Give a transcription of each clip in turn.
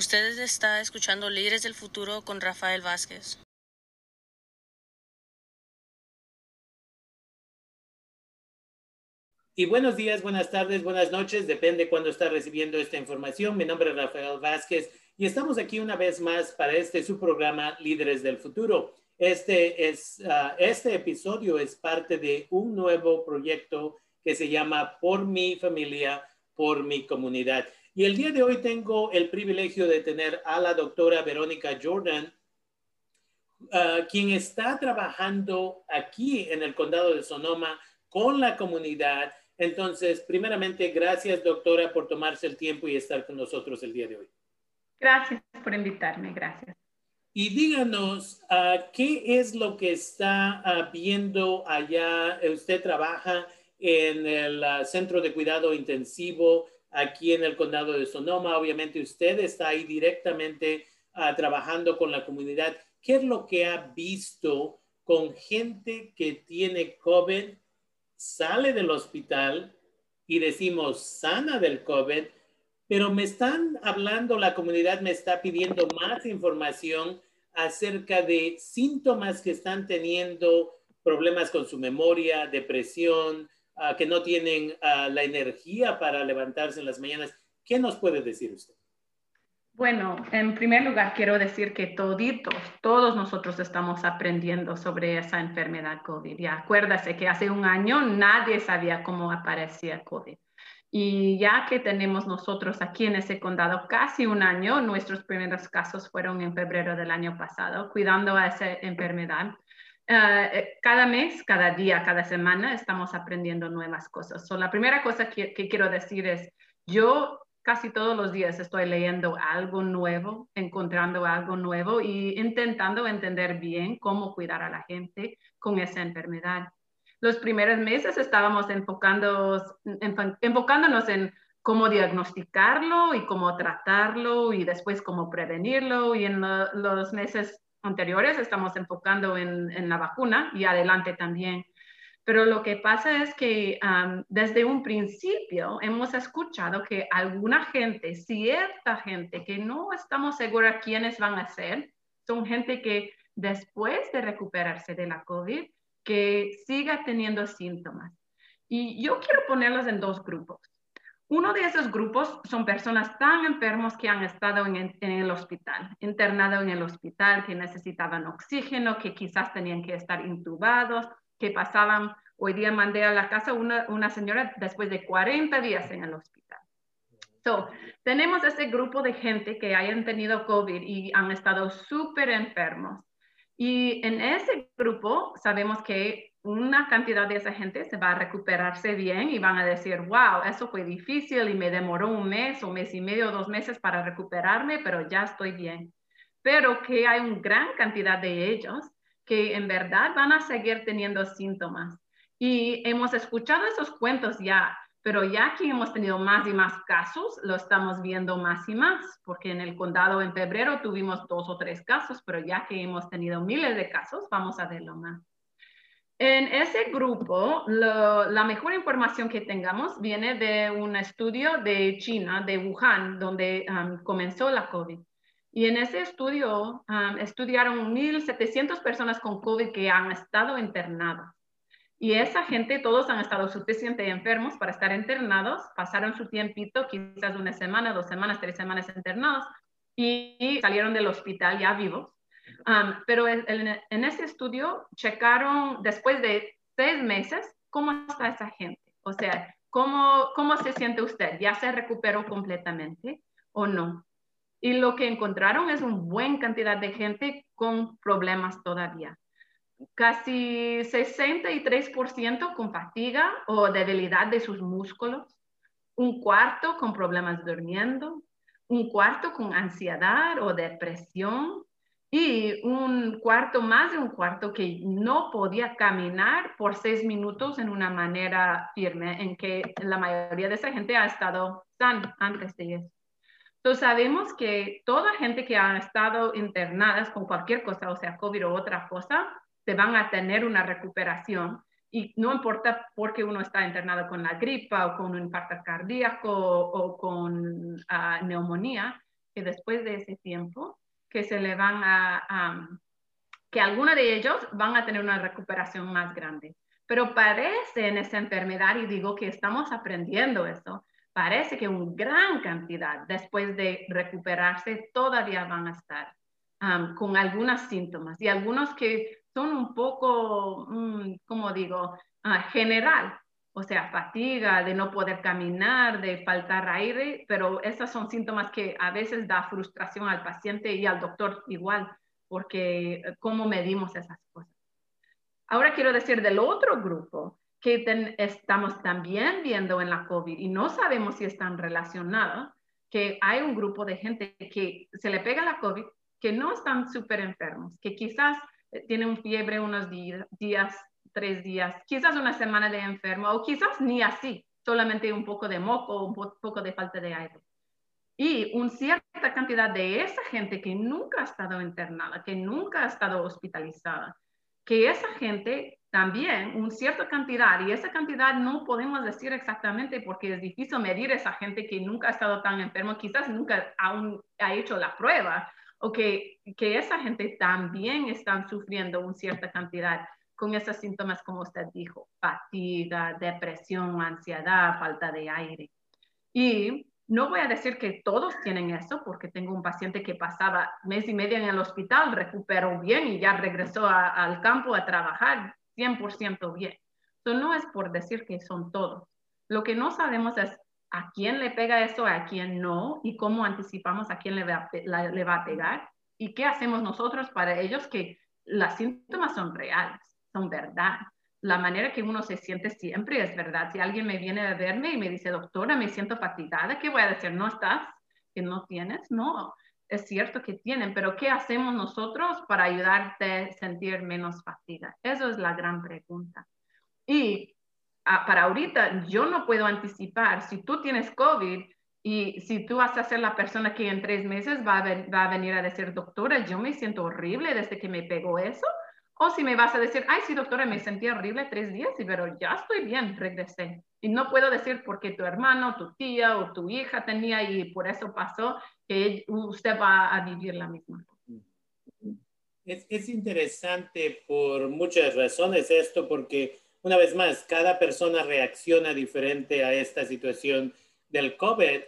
Ustedes está escuchando Líderes del Futuro con Rafael Vázquez. Y buenos días, buenas tardes, buenas noches, depende cuándo está recibiendo esta información. Mi nombre es Rafael Vázquez y estamos aquí una vez más para este su programa Líderes del Futuro. Este, es, uh, este episodio es parte de un nuevo proyecto que se llama Por mi familia, por mi comunidad. Y el día de hoy tengo el privilegio de tener a la doctora Verónica Jordan, uh, quien está trabajando aquí en el condado de Sonoma con la comunidad. Entonces, primeramente, gracias doctora por tomarse el tiempo y estar con nosotros el día de hoy. Gracias por invitarme, gracias. Y díganos, uh, ¿qué es lo que está uh, viendo allá? Usted trabaja en el uh, Centro de Cuidado Intensivo aquí en el Condado de Sonoma. Obviamente usted está ahí directamente trabajando con la comunidad. ¿Qué es lo que ha visto con gente que tiene COVID, sale del hospital y decimos sana del COVID, pero me están hablando, la comunidad me está pidiendo más información acerca de síntomas que están teniendo, problemas con su memoria, depresión, uh, que no tienen uh, la energía para levantarse en las mañanas. ¿Qué nos puede decir usted? Bueno, en primer lugar quiero decir que toditos, todos nosotros estamos aprendiendo sobre esa enfermedad COVID. Y acuérdase que hace un año nadie sabía cómo aparecía COVID. Y ya que tenemos nosotros aquí en ese condado casi un año, nuestros primeros casos fueron en febrero del año pasado, cuidando a esa enfermedad. Uh, cada mes, cada día, cada semana estamos aprendiendo nuevas cosas. So, la primera cosa que, quiero decir es, yo casi todos los días estoy leyendo algo nuevo, encontrando algo nuevo y intentando entender bien cómo cuidar a la gente con esa enfermedad los primeros meses estábamos enfocándonos en cómo diagnosticarlo y cómo tratarlo y después cómo prevenirlo. Y en los meses anteriores estamos enfocando en, en, la vacuna y adelante también. Pero lo que pasa es que desde un principio hemos escuchado que alguna gente, cierta gente que no estamos seguros quiénes van a ser, son gente que después de recuperarse de la COVID, que siga teniendo síntomas. Y yo quiero ponerlos en dos grupos. Uno de esos grupos son personas tan enfermos que han estado en, el hospital, internado en el hospital, que necesitaban oxígeno, que quizás tenían que estar intubados, que pasaban, hoy día mandé a la casa una, una señora después de 40 días en el hospital. So, tenemos ese grupo de gente que hayan tenido COVID y han estado súper enfermos. Y en ese grupo sabemos que una cantidad de esa gente se va a recuperarse bien y van a decir, wow, eso fue difícil y me demoró un mes o mes y medio, dos meses para recuperarme, pero ya estoy bien. Pero que hay una gran cantidad de ellos que en verdad van a seguir teniendo síntomas. Y hemos escuchado esos cuentos ya pero ya que hemos tenido más y más casos, lo estamos viendo más y más, porque en el condado en febrero tuvimos dos o tres casos, pero ya que hemos tenido miles de casos, vamos a verlo más. En ese grupo, la mejor información que tengamos viene de un estudio de China, de Wuhan, donde um, comenzó la COVID. Y en ese estudio um, estudiaron 1.700 personas con COVID que han estado internadas. Y esa gente, todos han estado suficientemente enfermos para estar internados, pasaron su tiempito, quizás una semana, dos semanas, tres semanas internados, y salieron del hospital ya vivos. Pero en, en, ese estudio checaron después de seis meses cómo está esa gente. O sea, ¿cómo, cómo se siente usted? ¿Ya se recuperó completamente o no? Y lo que encontraron es una buena cantidad de gente con problemas todavía casi 63% con fatiga o debilidad de sus músculos, un cuarto con problemas durmiendo, un cuarto con ansiedad o depresión y un cuarto más de un cuarto que no podía caminar por seis minutos en una manera firme, en que la mayoría de esa gente ha estado sana antes de eso. Entonces sabemos que toda gente que ha estado internadas con cualquier cosa, o sea, COVID o otra cosa, se van a tener una recuperación y no importa por qué uno está internado con la gripa o con un infarto cardíaco o, con uh, neumonía, que después de ese tiempo, que se le van a, que algunos de ellos van a tener una recuperación más grande. Pero parece en esa enfermedad, y digo que estamos aprendiendo eso, parece que una gran cantidad después de recuperarse todavía van a estar con algunos síntomas y algunos que son un poco, mm, como digo, uh, general, o sea, fatiga, de no poder caminar, de faltar aire, pero esos son síntomas que a veces da frustración al paciente y al doctor igual, porque eh, cómo medimos esas cosas. Ahora quiero decir del otro grupo que estamos también viendo en la COVID y no sabemos si están relacionados, que hay un grupo de gente que se le pega la COVID, que no están súper enfermos, que quizás eh, tienen fiebre unos días, días tres días, quizás una semana de enfermo o quizás ni así, solamente un poco de moco, un poco de falta de aire. Y una cierta cantidad de esa gente que nunca ha estado internada, que nunca ha estado hospitalizada, que esa gente también, una cierta cantidad, y esa cantidad no podemos decir exactamente porque es difícil medir esa gente que nunca ha estado tan enfermo, quizás nunca aún ha hecho la prueba, o que, que esa gente también están sufriendo una cierta cantidad con esos síntomas, como usted dijo, fatiga, depresión, ansiedad, falta de aire. Y no voy a decir que todos tienen eso, porque tengo un paciente que pasaba mes y medio en el hospital, recuperó bien y ya regresó al campo a trabajar 100% bien. Eso no es por decir que son todos. Lo que no sabemos es a quién le pega eso, a quién no, y cómo anticipamos a quién le va, le va a pegar, y qué hacemos nosotros para ellos que los síntomas son reales son verdad. La manera que uno se siente siempre es verdad. Si alguien me viene a verme y me dice, doctora, me siento fatigada, ¿qué voy a decir? ¿No estás? ¿Que no tienes? No, es cierto que tienen, pero ¿qué hacemos nosotros para ayudarte a sentir menos fatiga? Eso es la gran pregunta. Y ah, para ahorita, yo no puedo anticipar si tú tienes COVID y si tú vas a ser la persona que en tres meses va a, va a venir a decir, doctora, yo me siento horrible desde que me pegó eso, o si me vas a decir, ay, sí, doctora, me sentí horrible tres días, pero ya estoy bien, regresé. Y no puedo decir porque tu hermano, tu tía o tu hija tenía y por eso pasó que usted va a vivir la misma. Es, es interesante por muchas razones esto, porque una vez más, cada persona reacciona diferente a esta situación del COVID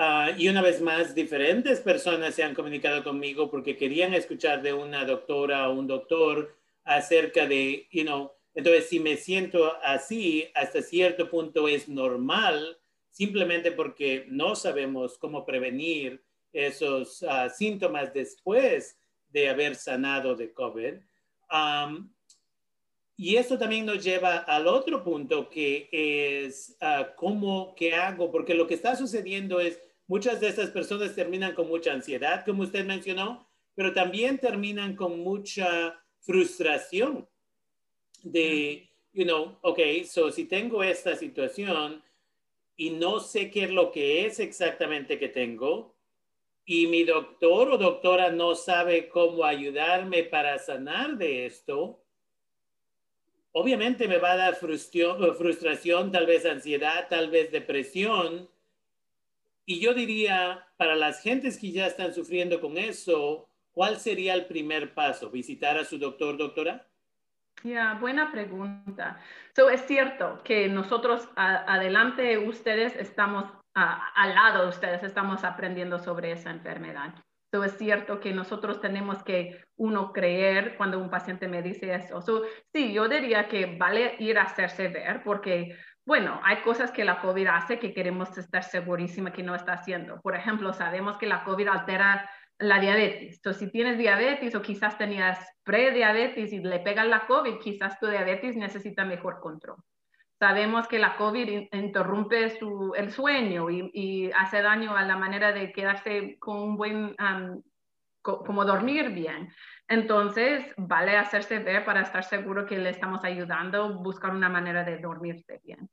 Ah, y una vez más, diferentes personas se han comunicado conmigo porque querían escuchar de una doctora o un doctor acerca de, you know, entonces si me siento así, hasta cierto punto es normal, simplemente porque no sabemos cómo prevenir esos ah, síntomas después de haber sanado de COVID. y esto también nos lleva al otro punto que es uh, cómo, qué hago, porque lo que está sucediendo es Muchas de estas personas terminan con mucha ansiedad, como usted mencionó, pero también terminan con mucha frustración de, you know, ok, so si tengo esta situación y no sé qué es lo que es exactamente que tengo, y mi doctor o doctora no sabe cómo ayudarme para sanar de esto, obviamente me va a dar frustración, tal vez ansiedad, tal vez depresión, y yo diría, para las gentes que ya están sufriendo con eso, ¿cuál sería el primer paso? ¿Visitar a su doctor, doctora? Ya, buena pregunta. So, es cierto que nosotros adelante, ustedes estamos al lado de ustedes, estamos aprendiendo sobre esa enfermedad. So, es cierto que nosotros tenemos que uno creer cuando un paciente me dice eso. So, sí, yo diría que vale ir a hacerse ver porque bueno, hay cosas que la COVID hace que queremos estar segurísima que no está haciendo. Por ejemplo, sabemos que la COVID altera la diabetes. Entonces, si tienes diabetes o quizás tenías prediabetes y le pegas la COVID, quizás tu diabetes necesita mejor control. Sabemos que la COVID interrumpe el sueño y, hace daño a la manera de quedarse con un buen, como dormir bien. Entonces, vale hacerse ver para estar seguro que le estamos ayudando buscar una manera de dormirse bien.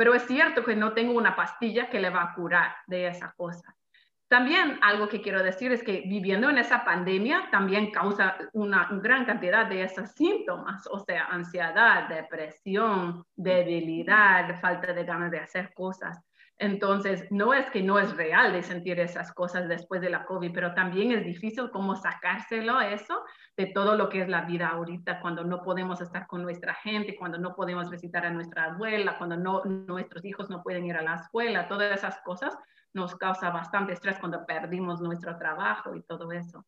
Pero es cierto que no tengo una pastilla que le va a curar de esa cosa. También algo que quiero decir es que viviendo en esa pandemia también causa una, gran cantidad de esos síntomas, o sea, ansiedad, depresión, debilidad, falta de ganas de hacer cosas. Entonces, no es que no es real de sentir esas cosas después de la COVID, pero también es difícil cómo sacárselo eso de todo lo que es la vida ahorita, cuando no podemos estar con nuestra gente, cuando no podemos visitar a nuestra abuela, cuando no, nuestros hijos no pueden ir a la escuela, todas esas cosas nos causa bastante estrés cuando perdimos nuestro trabajo y todo eso.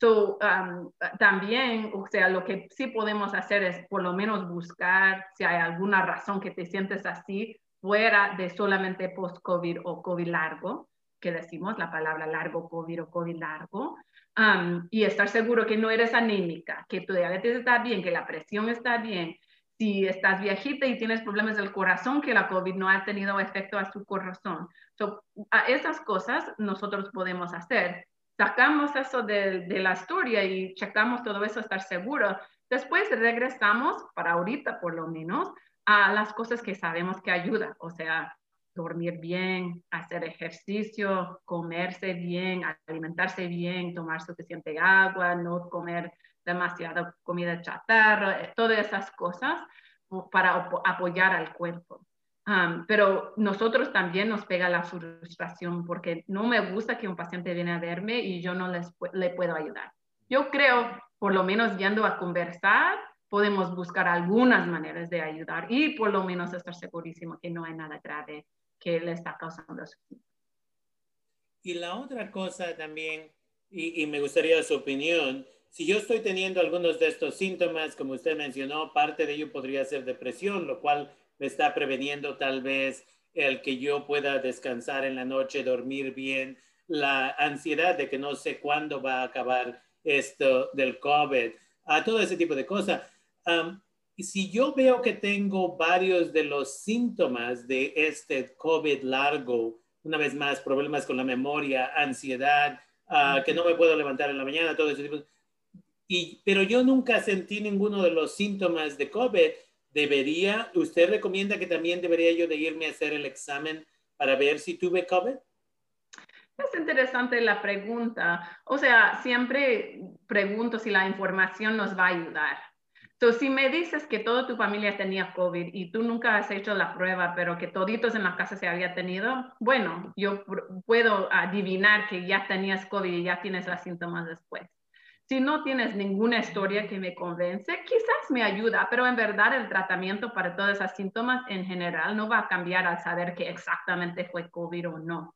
So, um, también, o sea, lo que sí podemos hacer es por lo menos buscar si hay alguna razón que te sientes así, fuera de solamente post-COVID o COVID largo, que decimos la palabra largo COVID o COVID largo, um, y estar seguro que no eres anémica, que tu diabetes está bien, que la presión está bien. Si estás viejita y tienes problemas del corazón, que la COVID no ha tenido efecto a su corazón. a esas cosas nosotros podemos hacer. Sacamos eso de, de la historia y checamos todo eso, estar seguro. Después regresamos, para ahorita por lo menos, a las cosas que sabemos que ayuda, o sea, dormir bien, hacer ejercicio, comerse bien, alimentarse bien, tomar suficiente agua, no comer demasiada comida chatarra, eh, todas esas cosas para apoyar al cuerpo. pero nosotros también nos pega la frustración porque no me gusta que un paciente viene a verme y yo no les, le puedo ayudar. Yo creo, por lo menos yendo a conversar, podemos buscar algunas maneras de ayudar y por lo menos estar segurísimo que no hay nada grave que le está causando eso. Y la otra cosa también, y, y, me gustaría su opinión, si yo estoy teniendo algunos de estos síntomas, como usted mencionó, parte de ello podría ser depresión, lo cual me está preveniendo tal vez el que yo pueda descansar en la noche, dormir bien, la ansiedad de que no sé cuándo va a acabar esto del COVID, a todo ese tipo de cosas si yo veo que tengo varios de los síntomas de este COVID largo, una vez más, problemas con la memoria, ansiedad, ah, que no me puedo levantar en la mañana, todo ese tipo, y, pero yo nunca sentí ninguno de los síntomas de COVID, ¿debería, usted recomienda que también debería yo de irme a hacer el examen para ver si tuve COVID? Es interesante la pregunta. O sea, siempre pregunto si la información nos va a ayudar. Entonces, si me dices que toda tu familia tenía COVID y tú nunca has hecho la prueba, pero que toditos en la casa se había tenido, bueno, yo puedo adivinar que ya tenías COVID y ya tienes los síntomas después. Si no tienes ninguna historia que me convence, quizás me ayuda, pero en verdad el tratamiento para todos esos síntomas en general no va a cambiar al saber que exactamente fue COVID o no.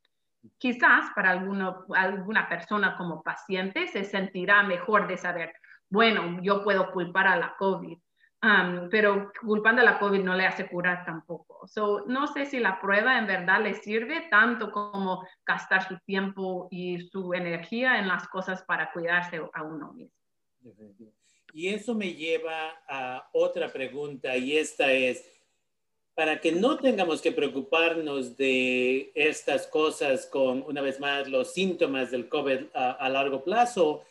Quizás para alguno, alguna persona como paciente se sentirá mejor de saber, bueno, yo puedo culpar a la COVID, um, pero culpando a la COVID no le hace curar tampoco. So, no sé si la prueba en verdad le sirve tanto como gastar su tiempo y su energía en las cosas para cuidarse a uno mismo. Y eso me lleva a otra pregunta y esta es, para que no tengamos que preocuparnos de estas cosas con, una vez más, los síntomas del COVID a largo plazo,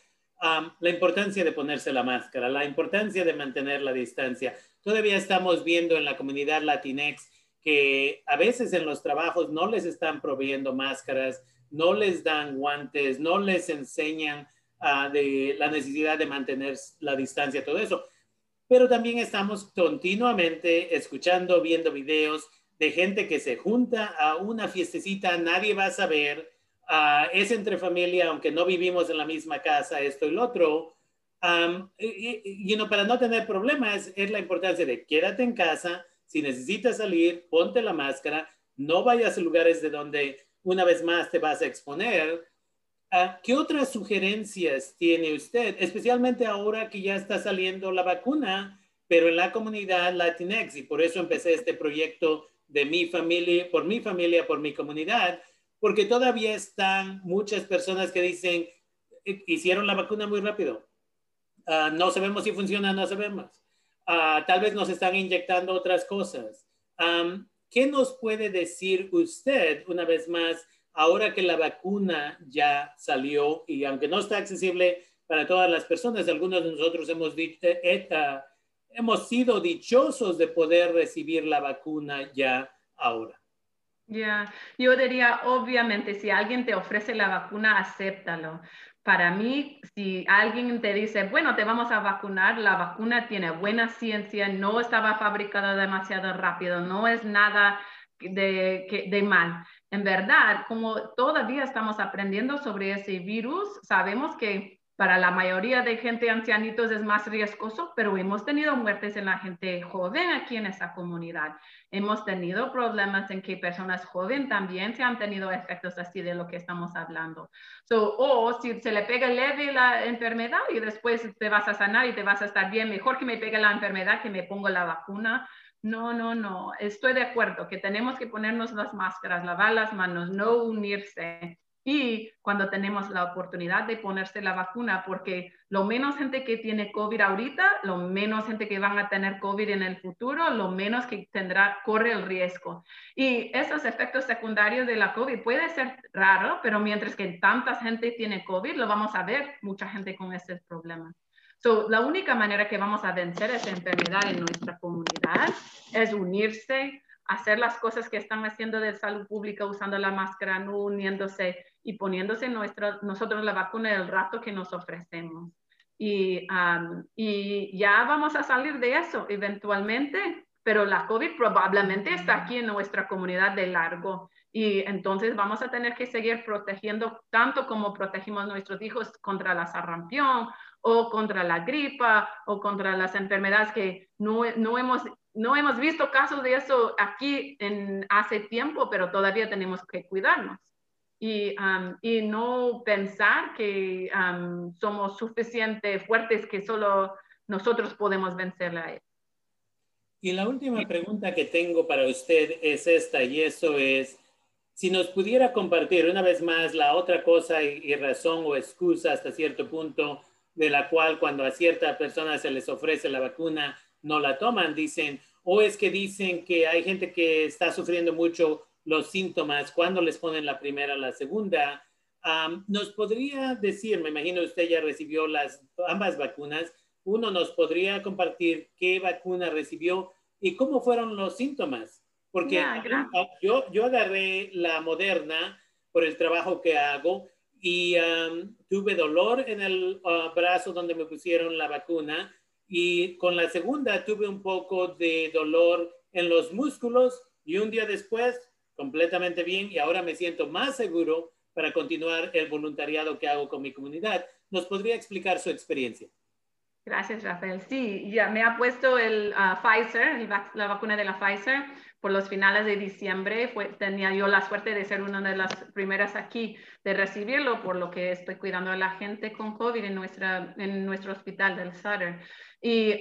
la importancia de ponerse la máscara, la importancia de mantener la distancia. Todavía estamos viendo en la comunidad latinex que a veces en los trabajos no les están proveyendo máscaras, no les dan guantes, no les enseñan ah, de la necesidad de mantener la distancia, todo eso. Pero también estamos continuamente escuchando, viendo videos de gente que se junta a una fiestecita, nadie va a saber, Es entre familia, aunque no vivimos en la misma casa, esto y lo otro. y, para no tener problemas es la importancia de quédate en casa, si necesitas salir, ponte la máscara, no vayas a lugares de donde una vez más te vas a exponer. Ah, ¿Qué otras sugerencias tiene usted, especialmente ahora que ya está saliendo la vacuna, pero en la comunidad Latinx? Y por eso empecé este proyecto de mi familia, por mi familia, por mi comunidad, porque todavía están muchas personas que dicen, eh, hicieron la vacuna muy rápido. Ah, no sabemos si funciona, no sabemos. Uh, tal vez nos están inyectando otras cosas. ¿Qué nos puede decir usted, una vez más, ahora que la vacuna ya salió y aunque no está accesible para todas las personas, algunos de nosotros hemos, eh, eh, ah, hemos sido dichosos de poder recibir la vacuna ya ahora? Ya, yo diría, obviamente, si alguien te ofrece la vacuna, acéptalo. Para mí, si alguien te dice, bueno, te vamos a vacunar, la vacuna tiene buena ciencia, no estaba fabricada demasiado rápido, no es nada de, de mal. en verdad, como todavía estamos aprendiendo sobre ese virus, sabemos que para la mayoría de gente ancianitos es más riesgoso, pero hemos tenido muertes en la gente joven aquí en esa comunidad. Hemos tenido problemas en que personas jóvenes también se han tenido efectos así de lo que estamos hablando. o si se le pega leve la enfermedad y después te vas a sanar y te vas a estar bien, mejor que me pegue la enfermedad que me pongo la vacuna. No, no, no. Estoy de acuerdo que tenemos que ponernos las máscaras, lavar las manos, no unirse y cuando tenemos la oportunidad de ponerse la vacuna, porque lo menos gente que tiene COVID ahorita, lo menos gente que van a tener COVID en el futuro, lo menos que tendrá, corre el riesgo. Y esos efectos secundarios de la COVID puede ser raro, pero mientras que tanta gente tiene COVID, lo vamos a ver mucha gente con ese problema. So, la única manera que vamos a vencer esa enfermedad en nuestra comunidad es unirse, hacer las cosas que están haciendo de salud pública usando la máscara, no uniéndose y poniéndose nuestro, nosotros la vacuna el rato que nos ofrecemos. Y, y ya vamos a salir de eso eventualmente, pero la COVID probablemente está aquí en nuestra comunidad de largo. Y entonces vamos a tener que seguir protegiendo tanto como protegimos nuestros hijos contra la sarampión o contra la gripa o contra las enfermedades que no, no, hemos, no hemos visto casos de eso aquí en hace tiempo, pero todavía tenemos que cuidarnos y, y no pensar que somos suficientemente fuertes que solo nosotros podemos vencerla a él. Y la última pregunta que tengo para usted es esta, y eso es, si nos pudiera compartir una vez más la otra cosa y, razón o excusa hasta cierto punto de la cual cuando a cierta persona se les ofrece la vacuna no la toman, dicen, o es que dicen que hay gente que está sufriendo mucho los síntomas, cuando les ponen la primera la segunda. ¿Nos podría decir, me imagino usted ya recibió las ambas vacunas, uno nos podría compartir qué vacuna recibió y cómo fueron los síntomas? Porque yo, yo agarré la moderna por el trabajo que hago y tuve dolor en el ah, brazo donde me pusieron la vacuna y con la segunda tuve un poco de dolor en los músculos y un día después completamente bien y ahora me siento más seguro para continuar el voluntariado que hago con mi comunidad. ¿Nos podría explicar su experiencia? Gracias, Rafael. Sí, ya me ha puesto el ah, Pfizer, la vacuna de la Pfizer, por los finales de diciembre. Tenía yo la suerte de ser una de las primeras aquí de recibirlo, por lo que estoy cuidando a la gente con COVID en, nuestra, en nuestro hospital del Sutter. Y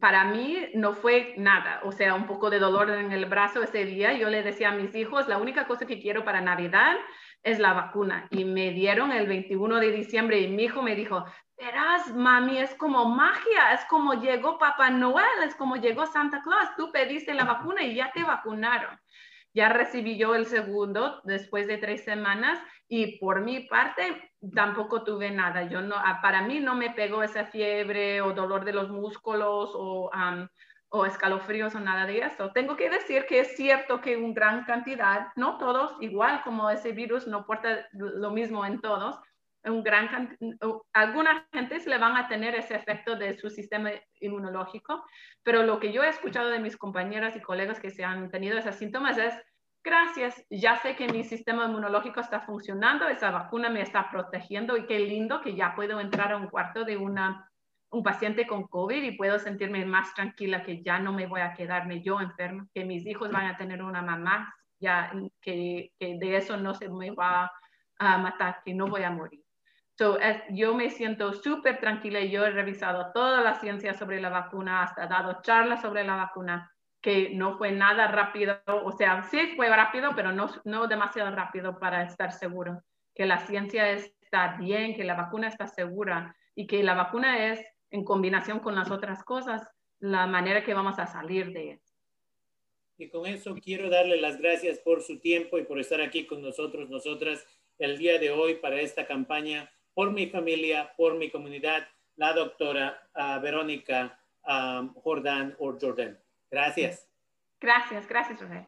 para mí no fue nada, o sea, un poco de dolor en el brazo ese día. Yo le decía a mis hijos, la única cosa que quiero para Navidad es la vacuna. Y me dieron el 21 de diciembre y mi hijo me dijo, verás, mami, es como magia, es como llegó Papá Noel, es como llegó Santa Claus, tú pediste la vacuna y ya te vacunaron. Ya recibí yo el segundo después de tres semanas y por mi parte tampoco tuve nada. Yo no, ah, para mí no me pegó esa fiebre o dolor de los músculos o, o escalofríos o nada de eso. Tengo que decir que es cierto que una gran cantidad, no todos, igual como ese virus no porta lo mismo en todos, un gran algunas gentes le van a tener ese efecto de su sistema inmunológico, pero lo que yo he escuchado de mis compañeras y colegas que se han tenido esos síntomas es gracias, ya sé que mi sistema inmunológico está funcionando, esa vacuna me está protegiendo y qué lindo que ya puedo entrar a un cuarto de una, un paciente con COVID y puedo sentirme más tranquila que ya no me voy a quedarme yo enferma, que mis hijos van a tener una mamá, ya que, que de eso no se me va a matar, que no voy a morir. So, yo me siento súper tranquila y yo he revisado toda la ciencia sobre la vacuna, hasta dado charlas sobre la vacuna que no fue nada rápido, o sea, sí fue rápido, pero no, no demasiado rápido para estar seguro que la ciencia está bien, que la vacuna está segura y que la vacuna es, en combinación con las otras cosas, la manera que vamos a salir de eso. Y con eso quiero darle las gracias por su tiempo y por estar aquí con nosotros, nosotras, el día de hoy para esta campaña por mi familia, por mi comunidad, la doctora uh, Verónica um, Jordán o Jordan. Gracias. Gracias, gracias, José.